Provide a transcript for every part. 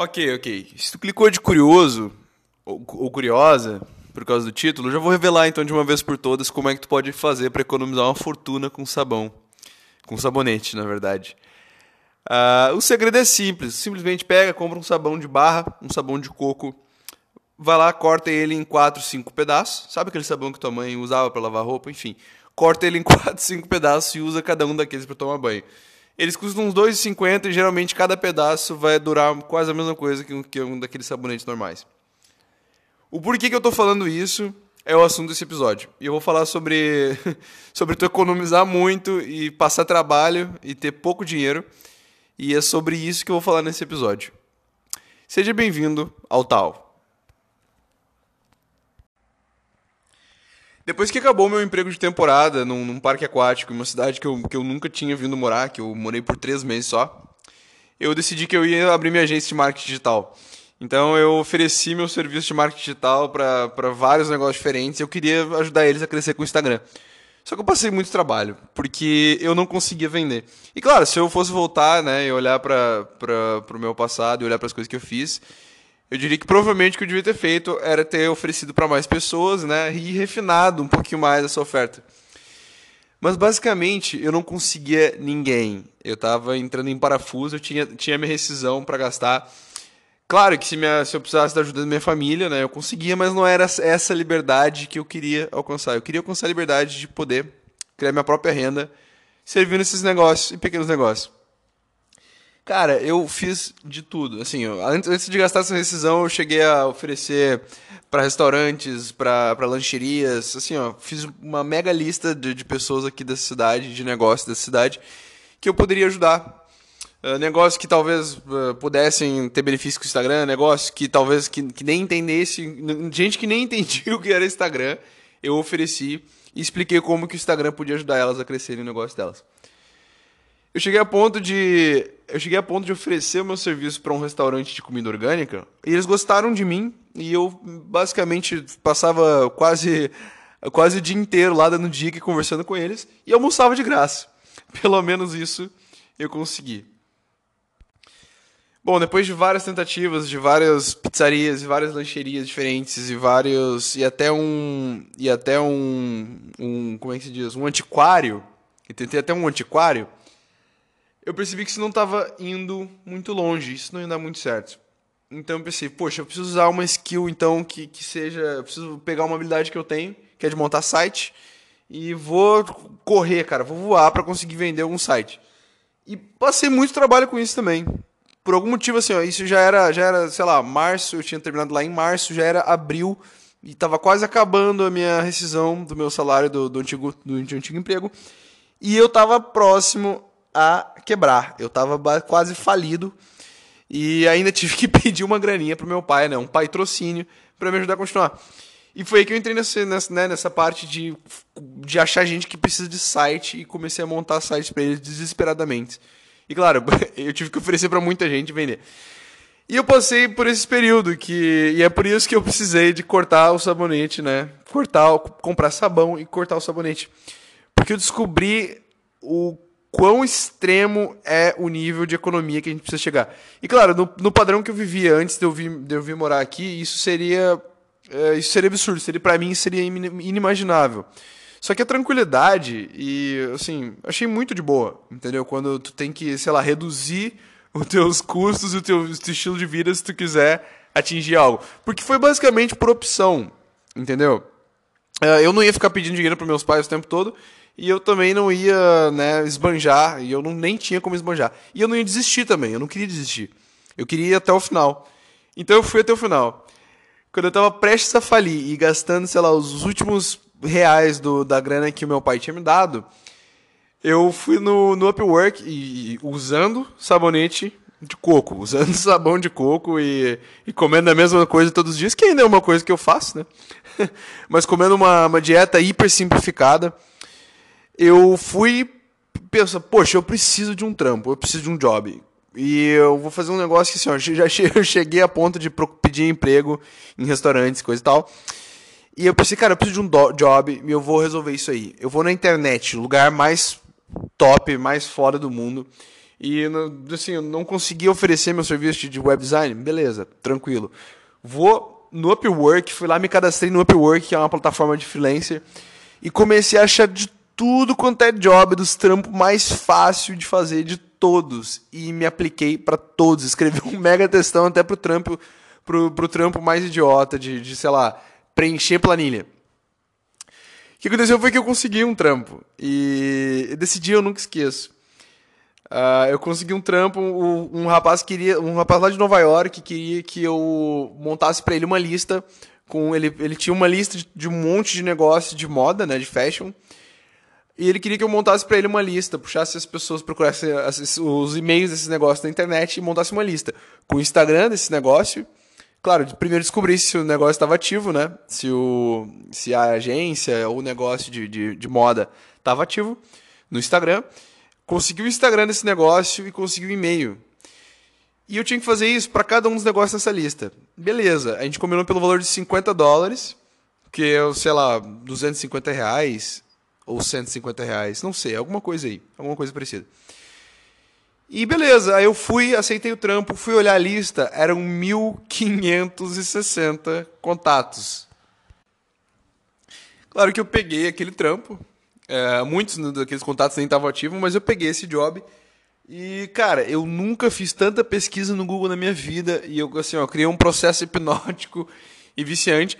Ok, ok. Se tu clicou de curioso ou, ou curiosa por causa do título, já vou revelar então de uma vez por todas como é que tu pode fazer para economizar uma fortuna com sabão. Com sabonete, na verdade. Uh, o segredo é simples. Simplesmente pega, compra um sabão de barra, um sabão de coco, vai lá, corta ele em 4, 5 pedaços. Sabe aquele sabão que tua mãe usava para lavar roupa? Enfim, corta ele em 4, 5 pedaços e usa cada um daqueles para tomar banho. Eles custam uns 2,50 e geralmente cada pedaço vai durar quase a mesma coisa que um, que um daqueles sabonetes normais. O porquê que eu estou falando isso é o assunto desse episódio. E eu vou falar sobre, sobre tu economizar muito e passar trabalho e ter pouco dinheiro. E é sobre isso que eu vou falar nesse episódio. Seja bem-vindo ao Tal. Depois que acabou meu emprego de temporada num, num, parque aquático, em uma cidade que eu, que eu nunca tinha vindo morar, que eu morei por três meses só, eu decidi que eu ia abrir minha agência de marketing digital. Então eu ofereci meu serviço de marketing digital para vários negócios diferentes eu queria ajudar eles a crescer com o Instagram. Só que eu passei muito trabalho, porque eu não conseguia vender. E claro, se eu fosse voltar né, e olhar para o meu passado e olhar para as coisas que eu fiz, eu diria que provavelmente o que eu devia ter feito era ter oferecido para mais pessoas, né, e refinado um pouquinho mais essa oferta. Mas basicamente eu não conseguia ninguém. Eu estava entrando em parafuso, eu tinha, tinha minha rescisão para gastar. Claro que se, minha, se eu precisasse da ajuda da minha família, né, eu conseguia, mas não era essa liberdade que eu queria alcançar. Eu queria alcançar a liberdade de poder criar minha própria renda, servindo esses negócios e pequenos negócios. Cara, eu fiz de tudo. Assim, eu, antes de gastar essa rescisão, eu cheguei a oferecer para restaurantes, para lancherias. Assim, ó, fiz uma mega lista de, de pessoas aqui da cidade, de negócios da cidade, que eu poderia ajudar. Uh, negócios que talvez uh, pudessem ter benefício com o Instagram, negócios que talvez que, que nem entendesse, gente que nem entendia o que era Instagram, eu ofereci e expliquei como que o Instagram podia ajudar elas a crescerem no negócio delas. Eu cheguei a ponto de eu cheguei a ponto de oferecer o meu serviço para um restaurante de comida orgânica e eles gostaram de mim e eu basicamente passava quase quase o dia inteiro lá dando dica e conversando com eles e almoçava de graça. Pelo menos isso eu consegui. Bom, depois de várias tentativas, de várias pizzarias, e várias lancherias diferentes e vários e até um e até um, um como é que se diz, um antiquário, e tentei até um antiquário, eu percebi que isso não estava indo muito longe, isso não ia dar muito certo. Então eu pensei, poxa, eu preciso usar uma skill então que, que seja. Eu preciso pegar uma habilidade que eu tenho, que é de montar site, e vou correr, cara, vou voar para conseguir vender algum site. E passei muito trabalho com isso também. Por algum motivo, assim, ó, isso já era, já era, sei lá, março, eu tinha terminado lá em março, já era abril, e estava quase acabando a minha rescisão do meu salário do, do, antigo, do antigo emprego. E eu estava próximo a quebrar. Eu estava quase falido e ainda tive que pedir uma graninha pro meu pai, né, um patrocínio, para me ajudar a continuar. E foi aí que eu entrei nessa, nessa, né, nessa parte de, de achar gente que precisa de site e comecei a montar sites para eles desesperadamente. E claro, eu tive que oferecer para muita gente vender. E eu passei por esse período que e é por isso que eu precisei de cortar o sabonete, né? Cortar, comprar sabão e cortar o sabonete. Porque eu descobri o quão extremo é o nível de economia que a gente precisa chegar. E claro, no, no padrão que eu vivia antes de eu vir, de eu vir morar aqui, isso seria é, isso seria absurdo, seria para mim seria inimaginável. Só que a tranquilidade e assim, achei muito de boa, entendeu? Quando tu tem que, sei lá, reduzir os teus custos e o teu, o teu estilo de vida se tu quiser atingir algo. Porque foi basicamente por opção, entendeu? É, eu não ia ficar pedindo dinheiro para meus pais o tempo todo e eu também não ia né, esbanjar, e eu não, nem tinha como esbanjar. E eu não ia desistir também, eu não queria desistir. Eu queria ir até o final. Então eu fui até o final. Quando eu estava prestes a falir e gastando, sei lá, os últimos reais do, da grana que o meu pai tinha me dado, eu fui no, no Upwork e, e usando sabonete de coco, usando sabão de coco e, e comendo a mesma coisa todos os dias, que ainda é uma coisa que eu faço, né? Mas comendo uma, uma dieta hiper simplificada eu fui pensa, poxa, eu preciso de um trampo, eu preciso de um job. E eu vou fazer um negócio que assim, ó, já cheguei a ponto de pedir emprego em restaurantes, coisa e tal. E eu pensei, cara, eu preciso de um job e eu vou resolver isso aí. Eu vou na internet, lugar mais top, mais fora do mundo. e assim, eu não consegui oferecer meu serviço de web design, beleza, tranquilo. Vou no Upwork, fui lá, me cadastrei no Upwork, que é uma plataforma de freelancer, e comecei a achar de tudo quanto é job, dos trampos mais fácil de fazer de todos. E me apliquei para todos. Escrevi um mega textão até pro trampo, pro, pro trampo mais idiota, de, de, sei lá, preencher planilha. O que aconteceu foi que eu consegui um trampo. E desse dia eu nunca esqueço. Uh, eu consegui um trampo, um, um, rapaz queria, um rapaz lá de Nova York queria que eu montasse para ele uma lista com ele, ele tinha uma lista de, de um monte de negócios de moda, né, de fashion. E ele queria que eu montasse para ele uma lista, puxasse as pessoas, procurassem os e-mails desses negócios na internet e montasse uma lista com o Instagram desse negócio. Claro, primeiro descobrir se o negócio estava ativo, né? Se, o, se a agência ou o negócio de, de, de moda estava ativo no Instagram conseguiu o Instagram desse negócio e conseguiu o e-mail. E eu tinha que fazer isso para cada um dos negócios dessa lista. Beleza, a gente combinou pelo valor de 50 dólares, que é, sei lá, 250 reais ou 150 reais, não sei, alguma coisa aí, alguma coisa parecida. E beleza, aí eu fui, aceitei o trampo, fui olhar a lista, eram 1.560 contatos. Claro que eu peguei aquele trampo, é, muitos daqueles contatos nem estavam ativos, mas eu peguei esse job. E, cara, eu nunca fiz tanta pesquisa no Google na minha vida. E eu, assim, ó, criei um processo hipnótico e viciante.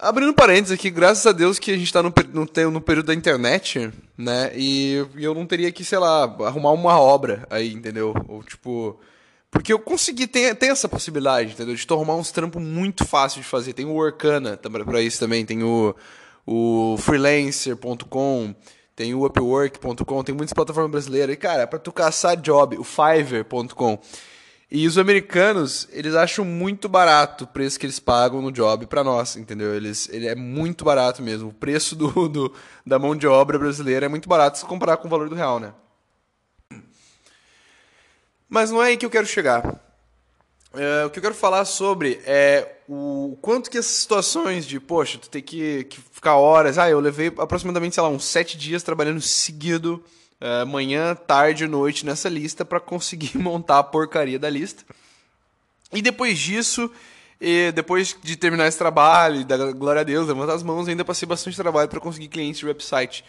Abrindo parênteses aqui, graças a Deus que a gente está no, no, no, período da internet, né? E, e eu não teria que, sei lá, arrumar uma obra aí, entendeu? Ou tipo. Porque eu consegui, tem, tem essa possibilidade, entendeu? De tu arrumar uns trampos muito fácil de fazer. Tem o Workana para isso também, tem o o freelancer.com, tem o upwork.com, tem muitas plataformas brasileiras. E, cara, para tu caçar job, o fiverr.com. E os americanos, eles acham muito barato o preço que eles pagam no job para nós, entendeu? Eles, ele é muito barato mesmo. O preço do, do, da mão de obra brasileira é muito barato se comparar com o valor do real, né? Mas não é aí que eu quero chegar. É, o que eu quero falar sobre é o quanto que essas situações de, poxa, tu tem que, que ficar horas. Ah, eu levei aproximadamente, sei lá, uns sete dias trabalhando seguido, é, manhã, tarde noite nessa lista para conseguir montar a porcaria da lista. E depois disso, e depois de terminar esse trabalho, da glória a Deus, levantar as mãos, ainda passei bastante trabalho para conseguir clientes de website.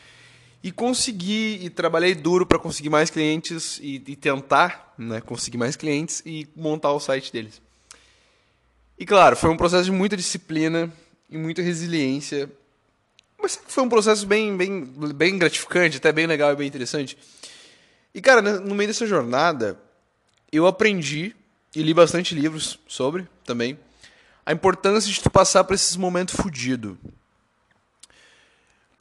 E consegui, e trabalhei duro para conseguir mais clientes e, e, tentar né, conseguir mais clientes e montar o site deles. E claro, foi um processo de muita disciplina e muita resiliência. Mas foi um processo bem, bem, bem gratificante, até bem legal e bem interessante. E cara, no meio dessa jornada, eu aprendi e li bastante livros sobre também a importância de tu passar por esses momentos fudidos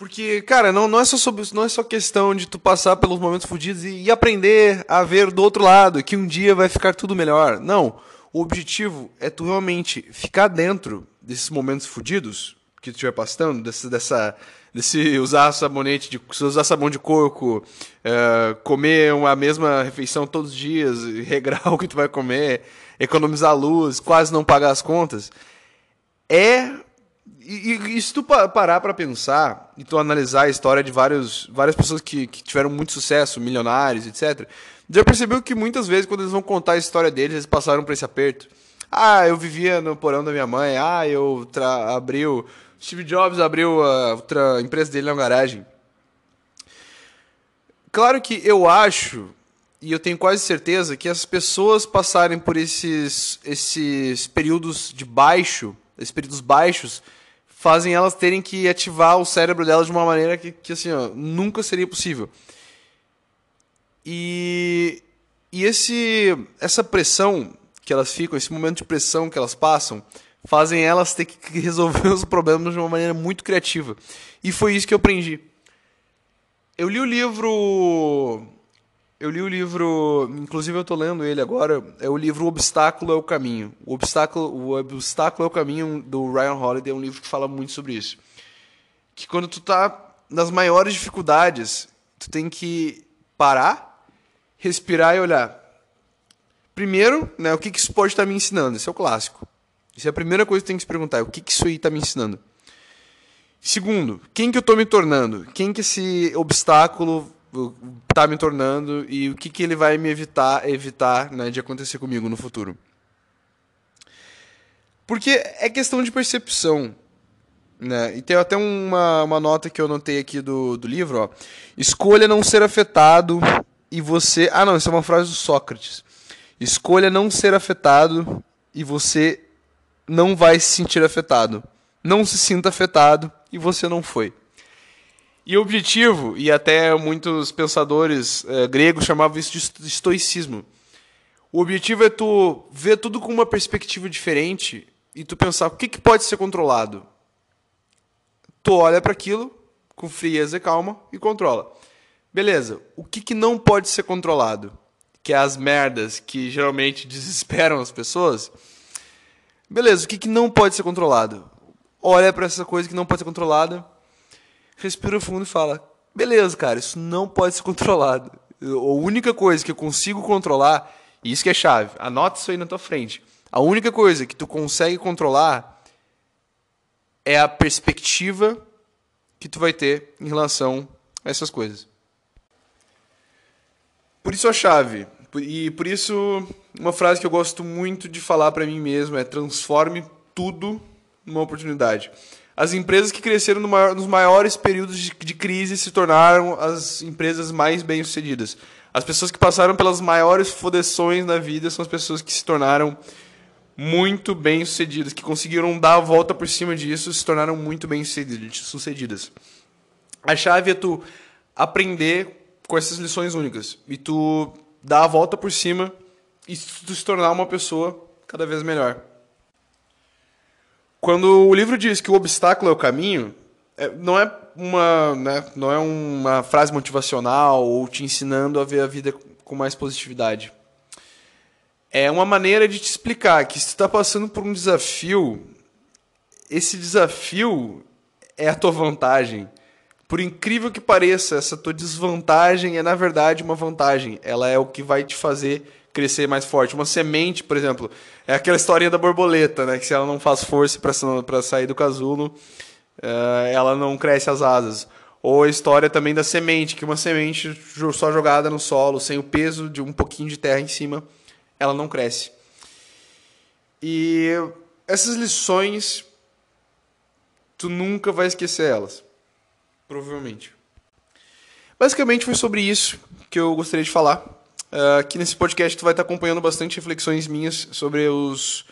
porque, cara, não, não, é só sobre, não é só questão de tu passar pelos momentos fodidos e, e, aprender a ver do outro lado, que um dia vai ficar tudo melhor. Não. O objetivo é tu realmente ficar dentro desses momentos fodidos que estiver passando, desse, dessa, desse usar sabonete, de usar sabão de coco, é, comer a mesma refeição todos os dias, regrar o que tu vai comer, economizar luz, quase não pagar as contas. É e, e, se tu parar para pensar e tu analisar a história de vários, várias pessoas que, que tiveram muito sucesso, milionários, etc., já percebeu que muitas vezes, quando eles vão contar a história deles, eles passaram por esse aperto. Ah, eu vivia no porão da minha mãe. Ah, eu abri o. Steve Jobs abriu a outra empresa dele na garagem. Claro que eu acho, e eu tenho quase certeza, que as pessoas passarem por esses, esses períodos de baixo, esses períodos baixos, fazem elas terem que ativar o cérebro delas de uma maneira que, que assim, ó, nunca seria possível. E, e esse, essa pressão que elas ficam, esse momento de pressão que elas passam, fazem elas ter que resolver os problemas de uma maneira muito criativa. E foi isso que eu aprendi. Eu li o livro eu li o livro, inclusive eu estou lendo ele agora, é o livro O Obstáculo é o Caminho. O Obstáculo, o Obstáculo é o Caminho, do Ryan Holiday, é um livro que fala muito sobre isso. Que quando tu tá nas maiores dificuldades, tu tem que parar, respirar e olhar. Primeiro, né, o que, que isso pode estar tá me ensinando? Esse é o clássico. Isso é a primeira coisa que tem que se perguntar, o que, que isso aí está me ensinando? Segundo, quem que eu estou me tornando? Quem que esse obstáculo tá me tornando e o que, que ele vai me evitar evitar né, de acontecer comigo no futuro. Porque é questão de percepção. Né? E tem até uma, uma nota que eu notei aqui do, do livro. Ó. Escolha não ser afetado e você. Ah, não, isso é uma frase do Sócrates. Escolha não ser afetado e você não vai se sentir afetado. Não se sinta afetado e você não foi. E o objetivo, e até muitos pensadores eh, gregos chamavam isso de estoicismo. O objetivo é tu ver tudo com uma perspectiva diferente e tu pensar o que, que pode ser controlado. Tu olha para aquilo com frieza e calma e controla. Beleza, o que, que não pode ser controlado? Que é as merdas que geralmente desesperam as pessoas. Beleza, o que, que não pode ser controlado? Olha para essa coisa que não pode ser controlada, respira fundo e fala: beleza, cara, isso não pode ser controlado. A única coisa que eu consigo controlar, e isso que é chave, anota isso aí na tua frente. A única coisa que tu consegue controlar é a perspectiva que tu vai ter em relação a essas coisas. Por isso a chave, e por isso uma frase que eu gosto muito de falar para mim mesmo é transforme tudo numa oportunidade. As empresas que cresceram no maior, nos maiores períodos de, de crise se tornaram as empresas mais bem-sucedidas. As pessoas que passaram pelas maiores fodeções na vida são as pessoas que se tornaram muito bem-sucedidas, que conseguiram dar a volta por cima disso, se tornaram muito bem-sucedidas. A chave é tu aprender com essas lições únicas e tu dar a volta por cima e se tornar uma pessoa cada vez melhor. Quando o livro diz que o obstáculo é o caminho, é, não é uma, né, não é uma frase motivacional ou te ensinando a ver a vida com mais positividade. É uma maneira de te explicar que se tu está passando por um desafio, esse desafio é a tua vantagem. Por incrível que pareça, essa tua desvantagem é na verdade uma vantagem. Ela é o que vai te fazer crescer mais forte. Uma semente, por exemplo, é aquela historinha da borboleta, né? Que se ela não faz força para sair do casulo, uh, ela não cresce as asas. Ou a história também da semente, que uma semente só jogada no solo, sem o peso de um pouquinho de terra em cima, ela não cresce. E essas lições, tu nunca vai esquecer elas. Provavelmente. Basicamente foi sobre isso que eu gostaria de falar. Uh, aqui nesse podcast tu vai estar acompanhando bastante reflexões minhas sobre os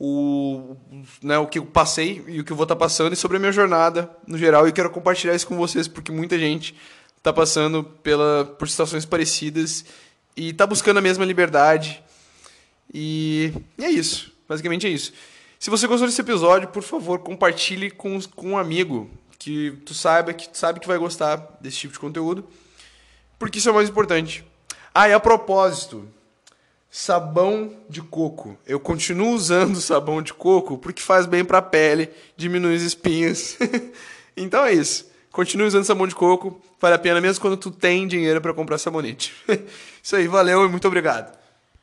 o, né, o que eu passei e o que eu vou estar passando e sobre a minha jornada no geral. E quero compartilhar isso com vocês porque muita gente está passando pela, por situações parecidas e está buscando a mesma liberdade. E, e, é isso. Basicamente é isso. Se você gostou desse episódio, por favor, compartilhe com, com um amigo que tu saiba que tu sabe que vai gostar desse tipo de conteúdo, porque isso é o mais importante. Ah, e a propósito, sabão de coco. Eu continuo usando sabão de coco porque faz bem para a pele, diminui as espinhas. então é isso. Continue usando sabão de coco, vale a pena mesmo quando tu tem dinheiro para comprar sabonete. isso aí, valeu e muito obrigado.